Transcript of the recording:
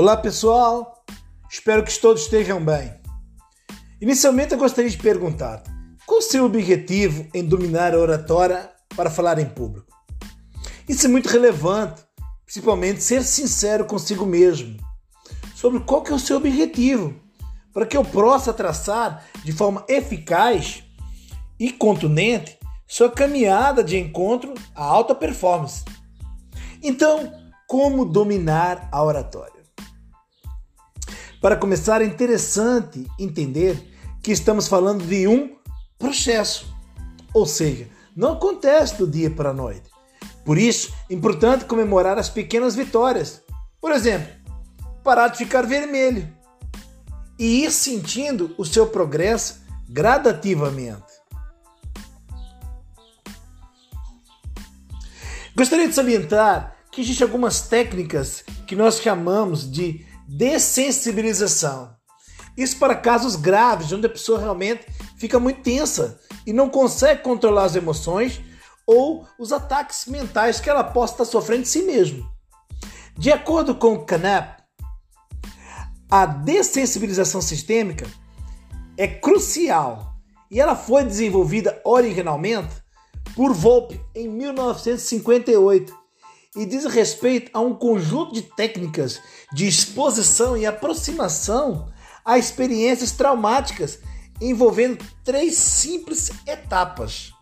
Olá pessoal, espero que todos estejam bem. Inicialmente eu gostaria de perguntar: qual o seu objetivo em dominar a oratória para falar em público? Isso é muito relevante, principalmente ser sincero consigo mesmo sobre qual que é o seu objetivo, para que eu possa traçar de forma eficaz e contundente sua caminhada de encontro à alta performance. Então, como dominar a oratória? Para começar, é interessante entender que estamos falando de um processo, ou seja, não acontece do dia para a noite. Por isso, é importante comemorar as pequenas vitórias. Por exemplo, parar de ficar vermelho e ir sentindo o seu progresso gradativamente. Gostaria de salientar que existem algumas técnicas que nós chamamos de dessensibilização. Isso para casos graves, onde a pessoa realmente fica muito tensa e não consegue controlar as emoções ou os ataques mentais que ela possa estar sofrendo de si mesmo. De acordo com Canap, a dessensibilização sistêmica é crucial e ela foi desenvolvida originalmente por Volpe em 1958 e diz respeito a um conjunto de técnicas de exposição e aproximação a experiências traumáticas envolvendo três simples etapas.